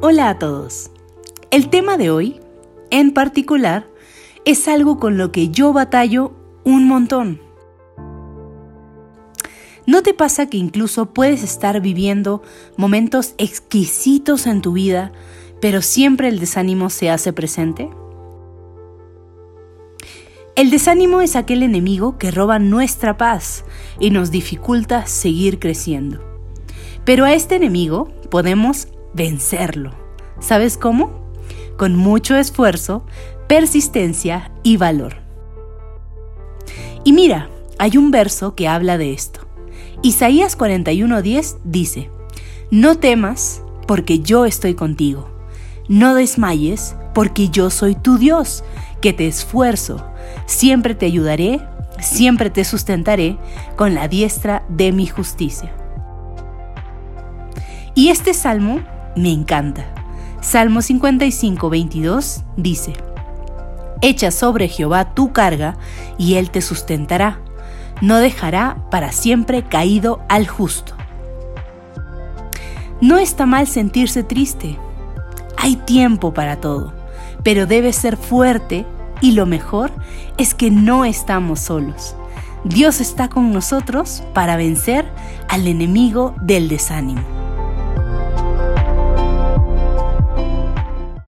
Hola a todos. El tema de hoy, en particular, es algo con lo que yo batallo un montón. ¿No te pasa que incluso puedes estar viviendo momentos exquisitos en tu vida, pero siempre el desánimo se hace presente? El desánimo es aquel enemigo que roba nuestra paz y nos dificulta seguir creciendo. Pero a este enemigo podemos vencerlo. ¿Sabes cómo? Con mucho esfuerzo, persistencia y valor. Y mira, hay un verso que habla de esto. Isaías 41:10 dice, No temas, porque yo estoy contigo. No desmayes, porque yo soy tu Dios, que te esfuerzo. Siempre te ayudaré, siempre te sustentaré con la diestra de mi justicia. Y este salmo me encanta. Salmo 55, 22 dice, Echa sobre Jehová tu carga y él te sustentará. No dejará para siempre caído al justo. No está mal sentirse triste. Hay tiempo para todo, pero debe ser fuerte y lo mejor es que no estamos solos. Dios está con nosotros para vencer al enemigo del desánimo.